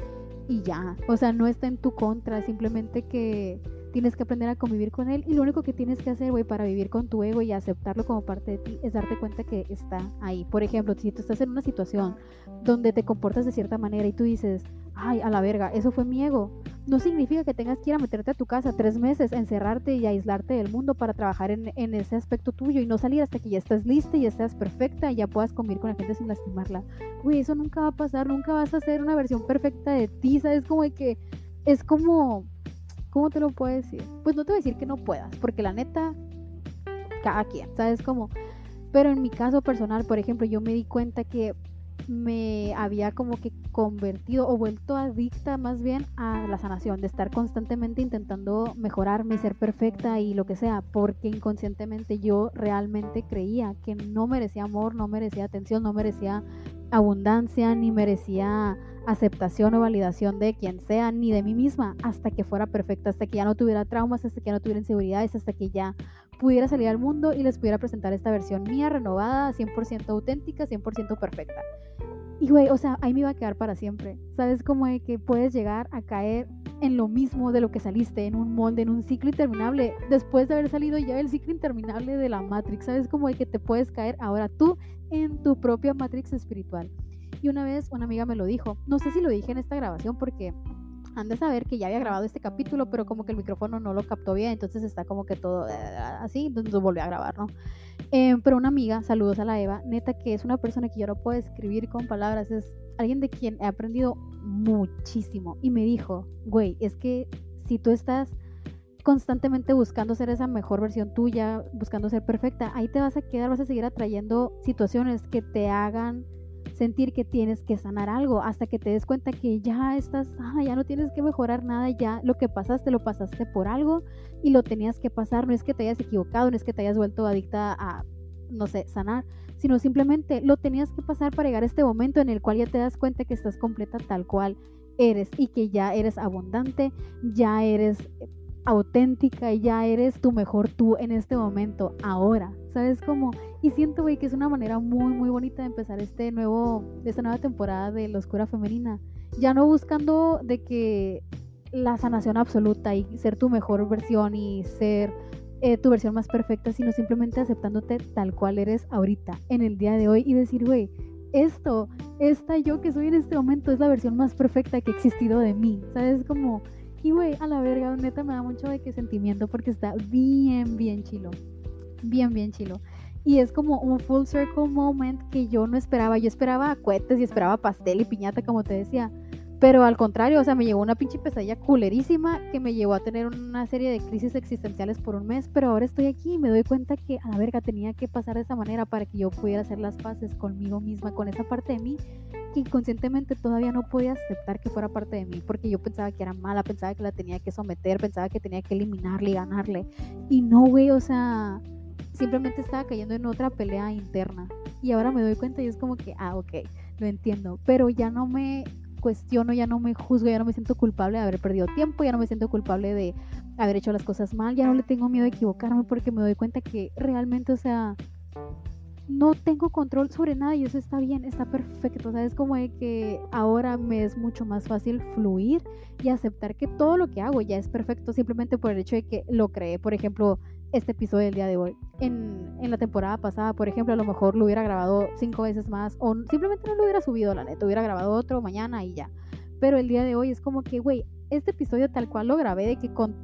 y ya. O sea, no está en tu contra, simplemente que tienes que aprender a convivir con él y lo único que tienes que hacer, güey, para vivir con tu ego y aceptarlo como parte de ti es darte cuenta que está ahí. Por ejemplo, si tú estás en una situación donde te comportas de cierta manera y tú dices, ay, a la verga, eso fue mi ego. No significa que tengas que ir a meterte a tu casa tres meses, encerrarte y aislarte del mundo para trabajar en, ese aspecto tuyo y no salir hasta que ya estés lista y ya estés perfecta y ya puedas convivir con la gente sin lastimarla. Güey, eso nunca va a pasar, nunca vas a ser una versión perfecta de ti, ¿sabes? Como que es como, ¿cómo te lo puedo decir? Pues no te voy a decir que no puedas, porque la neta, cada quien, ¿sabes? Como, pero en mi caso personal, por ejemplo, yo me di cuenta que me había como que convertido o vuelto adicta más bien a la sanación, de estar constantemente intentando mejorarme ser perfecta y lo que sea, porque inconscientemente yo realmente creía que no merecía amor, no merecía atención, no merecía abundancia, ni merecía aceptación o validación de quien sea, ni de mí misma, hasta que fuera perfecta, hasta que ya no tuviera traumas, hasta que ya no tuviera inseguridades, hasta que ya pudiera salir al mundo y les pudiera presentar esta versión mía, renovada, 100% auténtica, 100% perfecta. Y güey, o sea, ahí me iba a quedar para siempre. ¿Sabes cómo de que puedes llegar a caer en lo mismo de lo que saliste, en un molde, en un ciclo interminable, después de haber salido ya del ciclo interminable de la Matrix? ¿Sabes cómo de que te puedes caer ahora tú en tu propia Matrix espiritual? Y una vez una amiga me lo dijo, no sé si lo dije en esta grabación porque han de saber que ya había grabado este capítulo, pero como que el micrófono no lo captó bien, entonces está como que todo eh, así, entonces lo volví a grabar, ¿no? Eh, pero una amiga, saludos a la Eva, neta que es una persona que yo no puedo escribir con palabras, es alguien de quien he aprendido muchísimo y me dijo, güey, es que si tú estás constantemente buscando ser esa mejor versión tuya, buscando ser perfecta, ahí te vas a quedar, vas a seguir atrayendo situaciones que te hagan sentir que tienes que sanar algo hasta que te des cuenta que ya estás, ah, ya no tienes que mejorar nada, ya lo que pasaste lo pasaste por algo y lo tenías que pasar, no es que te hayas equivocado, no es que te hayas vuelto adicta a, no sé, sanar, sino simplemente lo tenías que pasar para llegar a este momento en el cual ya te das cuenta que estás completa tal cual eres y que ya eres abundante, ya eres auténtica y ya eres tu mejor tú en este momento, ahora. ¿Sabes cómo? Y siento, güey, que es una manera muy, muy bonita de empezar este nuevo, esta nueva temporada de la oscura femenina. Ya no buscando de que la sanación absoluta y ser tu mejor versión y ser eh, tu versión más perfecta, sino simplemente aceptándote tal cual eres ahorita, en el día de hoy y decir, güey, esto, esta yo que soy en este momento es la versión más perfecta que ha existido de mí. ¿Sabes? Como y güey, a la verga, neta me da mucho de que sentimiento porque está bien, bien chilo. Bien, bien chilo. Y es como un full circle moment que yo no esperaba. Yo esperaba cohetes y esperaba pastel y piñata, como te decía. Pero al contrario, o sea, me llegó una pinche pesadilla culerísima que me llevó a tener una serie de crisis existenciales por un mes, pero ahora estoy aquí y me doy cuenta que a la verga tenía que pasar de esa manera para que yo pudiera hacer las paces conmigo misma, con esa parte de mí que inconscientemente todavía no podía aceptar que fuera parte de mí, porque yo pensaba que era mala, pensaba que la tenía que someter, pensaba que tenía que eliminarle y ganarle. Y no, güey, o sea, simplemente estaba cayendo en otra pelea interna. Y ahora me doy cuenta y es como que, ah, ok, lo entiendo, pero ya no me cuestiono, ya no me juzgo, ya no me siento culpable de haber perdido tiempo, ya no me siento culpable de haber hecho las cosas mal, ya no le tengo miedo de equivocarme porque me doy cuenta que realmente, o sea, no tengo control sobre nada y eso está bien, está perfecto. O sea, es como de que ahora me es mucho más fácil fluir y aceptar que todo lo que hago ya es perfecto simplemente por el hecho de que lo creé. Por ejemplo, este episodio del día de hoy. En, en, la temporada pasada, por ejemplo, a lo mejor lo hubiera grabado cinco veces más o simplemente no lo hubiera subido, la neta, hubiera grabado otro mañana y ya. Pero el día de hoy es como que, güey, este episodio tal cual lo grabé de que con,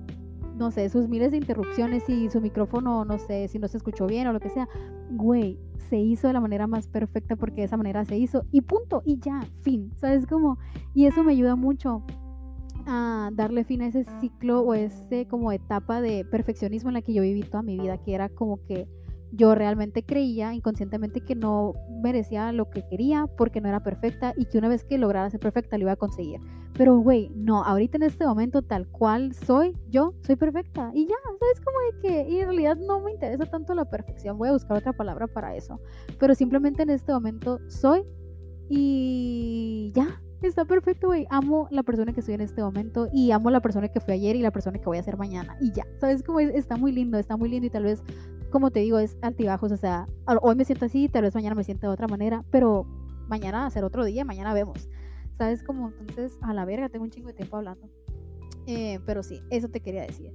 no sé, sus miles de interrupciones y su micrófono, no sé, si no se escuchó bien o lo que sea, güey, se hizo de la manera más perfecta porque de esa manera se hizo y punto, y ya, fin, ¿sabes cómo? Y eso me ayuda mucho a darle fin a ese ciclo o ese como etapa de perfeccionismo en la que yo viví toda mi vida, que era como que yo realmente creía inconscientemente que no merecía lo que quería porque no era perfecta y que una vez que lograra ser perfecta lo iba a conseguir. Pero, güey, no, ahorita en este momento tal cual soy, yo soy perfecta y ya, ¿sabes? Como de que y en realidad no me interesa tanto la perfección, voy a buscar otra palabra para eso. Pero simplemente en este momento soy y ya, está perfecto, güey. Amo la persona que soy en este momento y amo la persona que fui ayer y la persona que voy a ser mañana. Y ya, ¿sabes? Como está muy lindo, está muy lindo y tal vez, como te digo, es altibajos. O sea, hoy me siento así, tal vez mañana me siento de otra manera, pero mañana va a ser otro día, mañana vemos. ¿Sabes? Como entonces, a la verga, tengo un chingo de tiempo hablando. Eh, pero sí, eso te quería decir.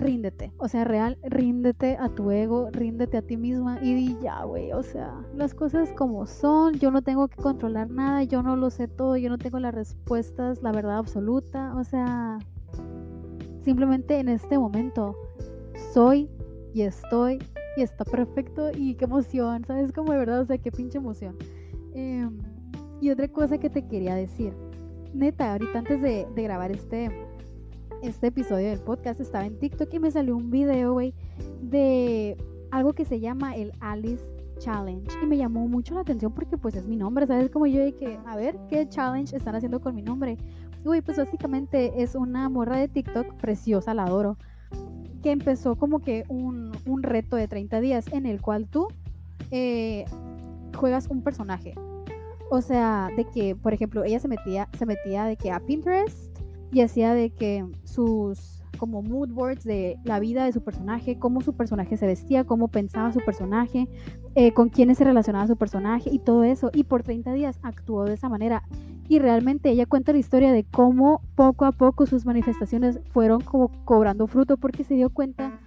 Ríndete. O sea, real, ríndete a tu ego, ríndete a ti misma y di ya, güey. O sea, las cosas como son, yo no tengo que controlar nada, yo no lo sé todo, yo no tengo las respuestas, la verdad absoluta. O sea, simplemente en este momento soy y estoy y está perfecto y qué emoción, ¿sabes? Como de verdad, o sea, qué pinche emoción. Em, y otra cosa que te quería decir, neta, ahorita antes de, de grabar este este episodio del podcast estaba en TikTok y me salió un video, güey, de algo que se llama el Alice Challenge. Y me llamó mucho la atención porque pues es mi nombre, ¿sabes? Como yo de que, a ver, ¿qué challenge están haciendo con mi nombre? Güey, pues básicamente es una morra de TikTok preciosa, la adoro, que empezó como que un, un reto de 30 días en el cual tú eh, juegas un personaje. O sea, de que, por ejemplo, ella se metía, se metía de que a Pinterest y hacía de que sus como mood boards de la vida de su personaje, cómo su personaje se vestía, cómo pensaba su personaje, eh, con quiénes se relacionaba su personaje y todo eso. Y por 30 días actuó de esa manera. Y realmente ella cuenta la historia de cómo poco a poco sus manifestaciones fueron como cobrando fruto porque se dio cuenta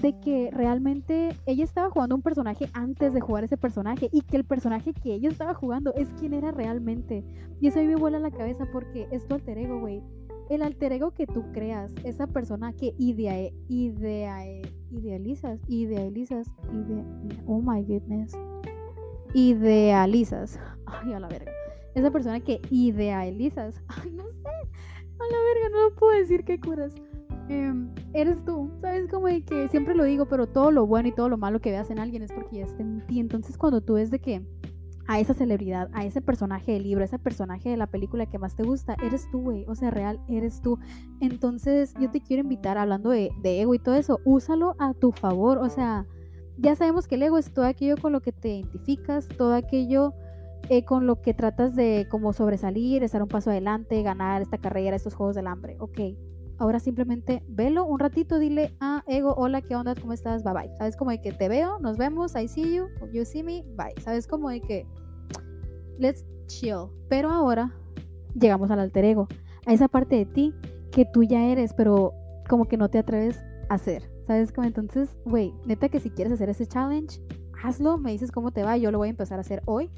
de que realmente ella estaba jugando un personaje antes de jugar ese personaje y que el personaje que ella estaba jugando es quien era realmente. Y eso a mí me vuela la cabeza porque es tu alter ego, güey el alter ego que tú creas, esa persona que idea, idea, idealizas, idealizas, oh my goodness, idealizas, ay a la verga, esa persona que idealizas, ay no sé, a la verga, no lo puedo decir qué curas. Em, eres tú, sabes como que siempre lo digo, pero todo lo bueno y todo lo malo que veas en alguien es porque ya está en ti. Entonces cuando tú ves de que a esa celebridad, a ese personaje del libro, a ese personaje de la película que más te gusta, eres tú, güey. O sea, real, eres tú. Entonces, yo te quiero invitar, hablando de, ego y todo eso, úsalo a tu favor. O sea, ya sabemos que el ego es todo aquello con lo que te identificas, todo aquello eh, con lo que tratas de como sobresalir, estar un paso adelante, ganar esta carrera, estos juegos del hambre. Ok, ahora simplemente velo un ratito, dile, ah, ego, hola, ¿qué onda? ¿Cómo estás? Bye bye. ¿Sabes? Como de que te veo, nos vemos, I see you, you see me, bye. ¿Sabes? Como de que let's chill. Pero ahora llegamos al alter ego, a esa parte de ti que tú ya eres, pero como que no te atreves a hacer. ¿Sabes? Como entonces, güey, neta que si quieres hacer ese challenge, hazlo, me dices cómo te va, yo lo voy a empezar a hacer hoy.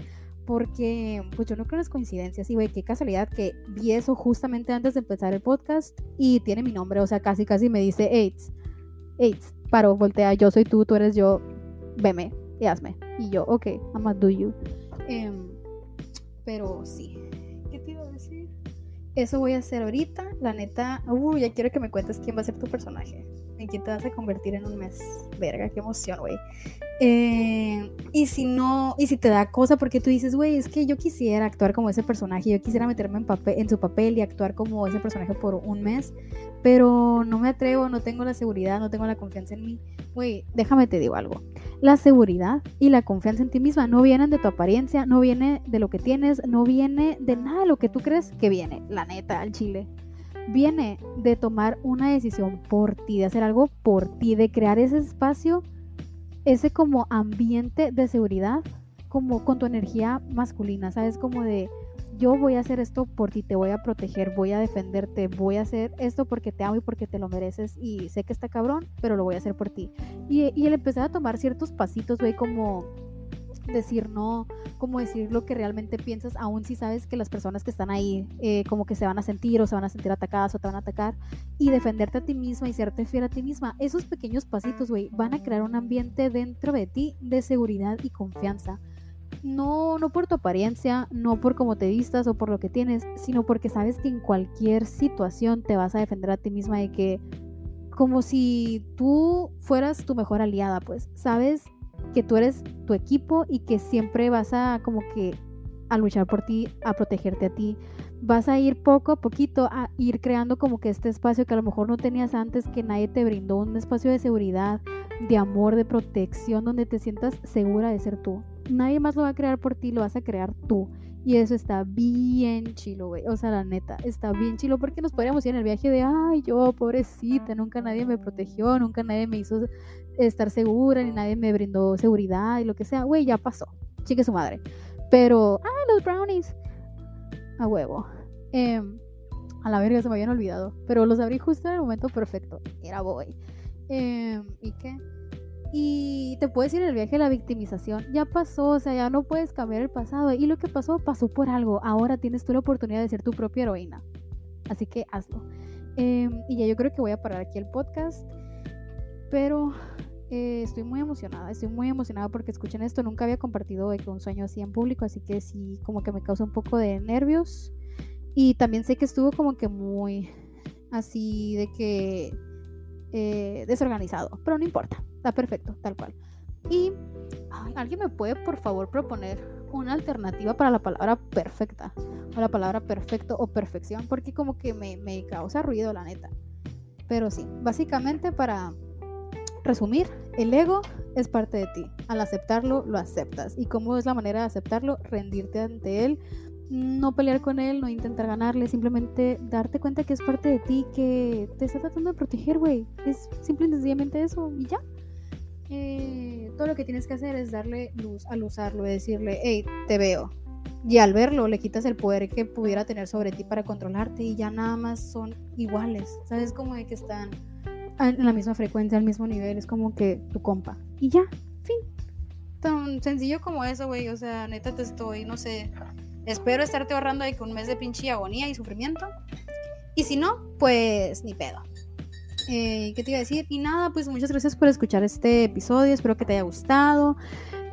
Porque, pues yo no creo en las coincidencias. Y, güey, qué casualidad que vi eso justamente antes de empezar el podcast y tiene mi nombre. O sea, casi, casi me dice AIDS. AIDS. Paro, voltea, yo soy tú, tú eres yo. Veme y hazme. Y yo, ok, I'm gonna do you. Em, pero sí. ¿Qué te iba a decir? Eso voy a hacer ahorita. La neta, uh, ya quiero que me cuentes quién va a ser tu personaje. En quién te vas a convertir en un mes. Verga, qué emoción, güey. Eh, y si no, y si te da cosa porque tú dices, güey, es que yo quisiera actuar como ese personaje, yo quisiera meterme en, papel, en su papel y actuar como ese personaje por un mes, pero no me atrevo, no tengo la seguridad, no tengo la confianza en mí. Güey, déjame te digo algo. La seguridad y la confianza en ti misma no vienen de tu apariencia, no viene de lo que tienes, no viene de nada de lo que tú crees que viene, la neta, al chile viene de tomar una decisión por ti, de hacer algo por ti, de crear ese espacio ese como ambiente de seguridad, como con tu energía masculina, ¿sabes? Como de yo voy a hacer esto por ti, te voy a proteger, voy a defenderte, voy a hacer esto porque te amo y porque te lo mereces y sé que está cabrón, pero lo voy a hacer por ti. Y, y el empezar a tomar ciertos pasitos, güey, como decir no, como decir lo que realmente piensas, aun si sabes que las personas que están ahí eh, como que se van a sentir o se van a sentir atacadas o te van a atacar y defenderte a ti misma y serte fiel a ti misma. Esos pequeños pasitos, güey, van a crear un ambiente dentro de ti de seguridad y confianza. No, no por tu apariencia, no por cómo te vistas o por lo que tienes, sino porque sabes que en cualquier situación te vas a defender a ti misma de que como si tú fueras tu mejor aliada, pues, sabes que tú eres tu equipo y que siempre vas a como que a luchar por ti, a protegerte a ti. Vas a ir poco a poquito a ir creando como que este espacio que a lo mejor no tenías antes, que nadie te brindó, un espacio de seguridad, de amor, de protección, donde te sientas segura de ser tú. Nadie más lo va a crear por ti, lo vas a crear tú. Y eso está bien chilo, güey. O sea, la neta, está bien chilo porque nos podríamos ir en el viaje de, ay, yo, pobrecita, nunca nadie me protegió, nunca nadie me hizo estar segura, ni nadie me brindó seguridad y lo que sea. Güey, ya pasó. Chique su madre. Pero, ay, los brownies. A huevo. Em, a la verga se me habían olvidado. Pero los abrí justo en el momento perfecto. Era boy. Em, ¿Y qué? Y te puedes ir en el viaje de la victimización. Ya pasó, o sea, ya no puedes cambiar el pasado. Y lo que pasó, pasó por algo. Ahora tienes tú la oportunidad de ser tu propia heroína. Así que hazlo. Em, y ya yo creo que voy a parar aquí el podcast. Pero eh, estoy muy emocionada, estoy muy emocionada porque escuchen esto. Nunca había compartido un sueño así en público, así que sí, como que me causa un poco de nervios. Y también sé que estuvo como que muy así de que eh, desorganizado, pero no importa, está perfecto, tal cual. Y alguien me puede por favor proponer una alternativa para la palabra perfecta, o la palabra perfecto o perfección, porque como que me, me causa ruido, la neta. Pero sí, básicamente para resumir, el ego es parte de ti. Al aceptarlo, lo aceptas. ¿Y cómo es la manera de aceptarlo? Rendirte ante él, no pelear con él, no intentar ganarle, simplemente darte cuenta que es parte de ti, que te está tratando de proteger, güey. Es simple y eso y ya. Eh, todo lo que tienes que hacer es darle luz al usarlo y decirle, hey, te veo. Y al verlo le quitas el poder que pudiera tener sobre ti para controlarte y ya nada más son iguales. ¿Sabes? Como de que están en la misma frecuencia, al mismo nivel, es como que tu compa. Y ya, fin. Tan sencillo como eso, güey. O sea, neta te estoy, no sé, Espero estarte ahorrando de que un mes de pinche agonía y sufrimiento. Y si no, pues ni pedo. Eh, ¿Qué te iba a decir? Y nada, pues muchas gracias por escuchar este episodio. Espero que te haya gustado.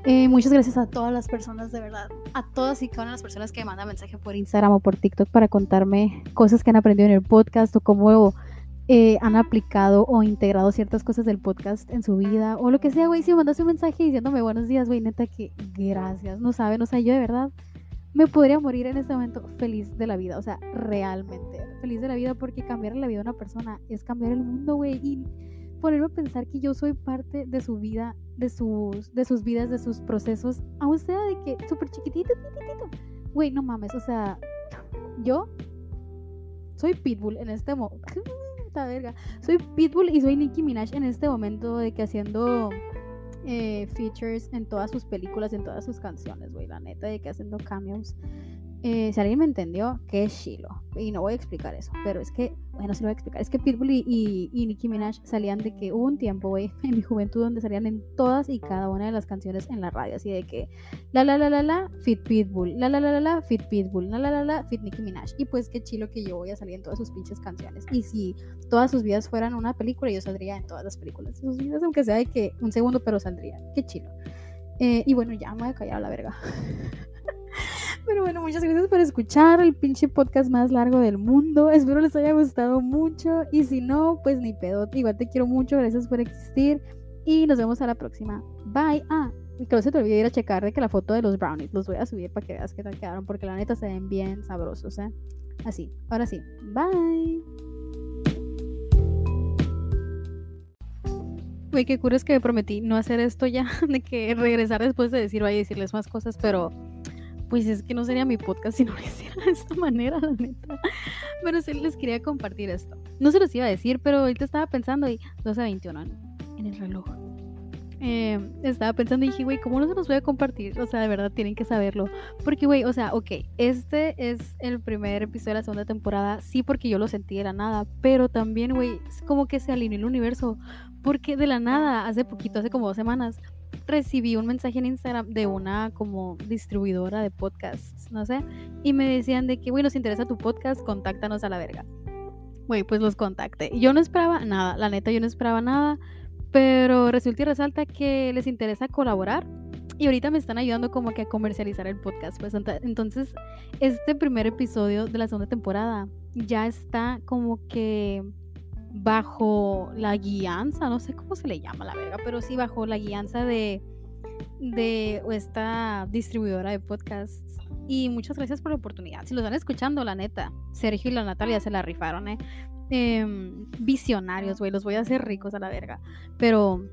Eh, muchas gracias a todas las personas, de verdad. A todas y cada una de las personas que me mandan mensaje por Instagram o por TikTok para contarme cosas que han aprendido en el podcast o cómo eh, han aplicado o integrado ciertas cosas del podcast en su vida o lo que sea, güey. Si me mandas un mensaje diciéndome buenos días, güey, neta que gracias. No saben, o sea, yo de verdad me podría morir en este momento feliz de la vida, o sea, realmente feliz de la vida porque cambiar la vida de una persona es cambiar el mundo, güey, y ponerme a pensar que yo soy parte de su vida, de sus, de sus vidas, de sus procesos, aún sea de que súper chiquitito, güey, no mames, o sea, yo soy Pitbull en este momento, verga, soy Pitbull y soy Nicki Minaj en este momento de que haciendo eh, features en todas sus películas, en todas sus canciones, güey, la neta, de que haciendo cameos. Eh, si alguien me entendió, ¿qué es Shiloh? Y no voy a explicar eso, pero es que, bueno, sí lo voy a explicar. Es que Pitbull y, y, Nicki Minaj salían de que hubo un tiempo, güey, en mi juventud donde salían en todas y cada una de las canciones en la radio, así de que la la la la la, fit Pitbull, la la la la la, fit Pitbull, la la la la, fit Nicki Minaj. Y pues qué chilo que yo voy a salir en todas sus pinches canciones. Y si todas sus vidas fueran una película, yo saldría en todas las películas sus vidas, aunque sea de que un segundo, pero saldría. Qué chilo. Eh, y bueno, ya me voy a callar a la verga. Pero bueno, muchas gracias por escuchar el pinche podcast más largo del mundo. Espero les haya gustado mucho. Y si no, pues ni pedo. Igual te quiero mucho. Gracias por existir. Y nos vemos a la próxima. Bye. Ah, y que no se te olvide ir a checar de que la foto de los brownies los voy a subir para que veas qué tal quedaron. Porque la neta se ven bien sabrosos, ¿eh? Así. Ahora sí. Bye. Güey, qué cura que me prometí no hacer esto ya, de que regresar después de decir, vaya decirles más cosas, pero pues es que no sería mi podcast si no lo hiciera de esta manera, la neta. Pero sí les quería compartir esto. No se los iba a decir, pero ahorita estaba pensando y 12.21 en el reloj. Eh, estaba pensando y dije, güey, ¿cómo no se los voy a compartir? O sea, de verdad tienen que saberlo. Porque, güey, o sea, ok, este es el primer episodio de la segunda temporada, sí, porque yo lo sentí de la nada, pero también, güey, es como que se alineó el universo. Porque de la nada, hace poquito, hace como dos semanas, recibí un mensaje en Instagram de una como distribuidora de podcasts, no sé, y me decían de que, güey, nos interesa tu podcast, contáctanos a la verga. Güey, pues los contacté. Yo no esperaba nada, la neta, yo no esperaba nada, pero resulta y resalta que les interesa colaborar y ahorita me están ayudando como que a comercializar el podcast. Pues entonces, este primer episodio de la segunda temporada ya está como que bajo la guianza, no sé cómo se le llama la verga, pero sí bajo la guianza de, de esta distribuidora de podcasts. Y muchas gracias por la oportunidad. Si lo están escuchando, la neta, Sergio y la Natalia se la rifaron, ¿eh? Em, visionarios, güey, los voy a hacer ricos a la verga. Pero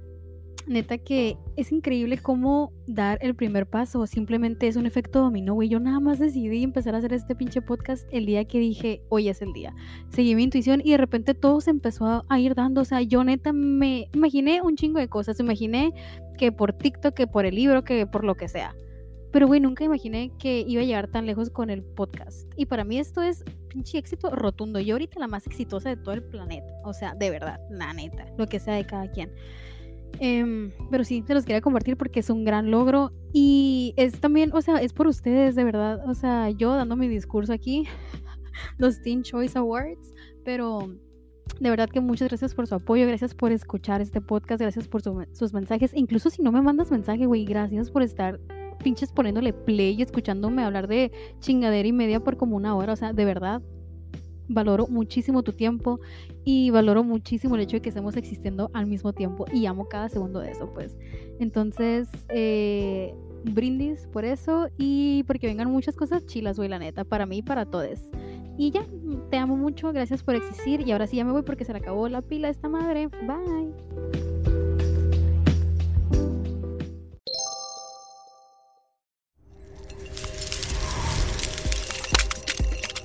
neta que es increíble cómo dar el primer paso. Simplemente es un efecto dominó, güey. Yo nada más decidí empezar a hacer este pinche podcast el día que dije, hoy es el día. Seguí mi intuición y de repente todo se empezó a, ir dando. O sea, yo neta me imaginé un chingo de cosas. Imaginé que por TikTok, que por el libro, que por lo que sea Pero, güey, nunca imaginé que iba a llegar tan lejos con el podcast. Y para mí esto es pinche éxito rotundo. Yo ahorita la más exitosa de todo el planeta. O sea, de verdad, la neta. Lo que sea de cada quien. Em, pero sí, se los quería compartir porque es un gran logro. Y es también, o sea, es por ustedes, de verdad. O sea, yo dando mi discurso aquí, los Teen Choice Awards. Pero de verdad que muchas gracias por su apoyo, gracias por escuchar este podcast, gracias por sus mensajes. Incluso si no me mandas mensaje, güey, gracias por estar pinches poniéndole play y escuchándome hablar de chingadera y media por como una hora. O sea, de verdad, valoro muchísimo tu tiempo y valoro muchísimo el hecho de que estemos existiendo al mismo tiempo y amo cada segundo de eso, pues. Entonces, eh, brindis por eso y porque vengan muchas cosas chilas, güey, la neta, para mí y para todos. Y ya, te amo mucho, gracias por existir. Y ahora sí ya me voy porque se le acabó la pila a esta madre. Bye.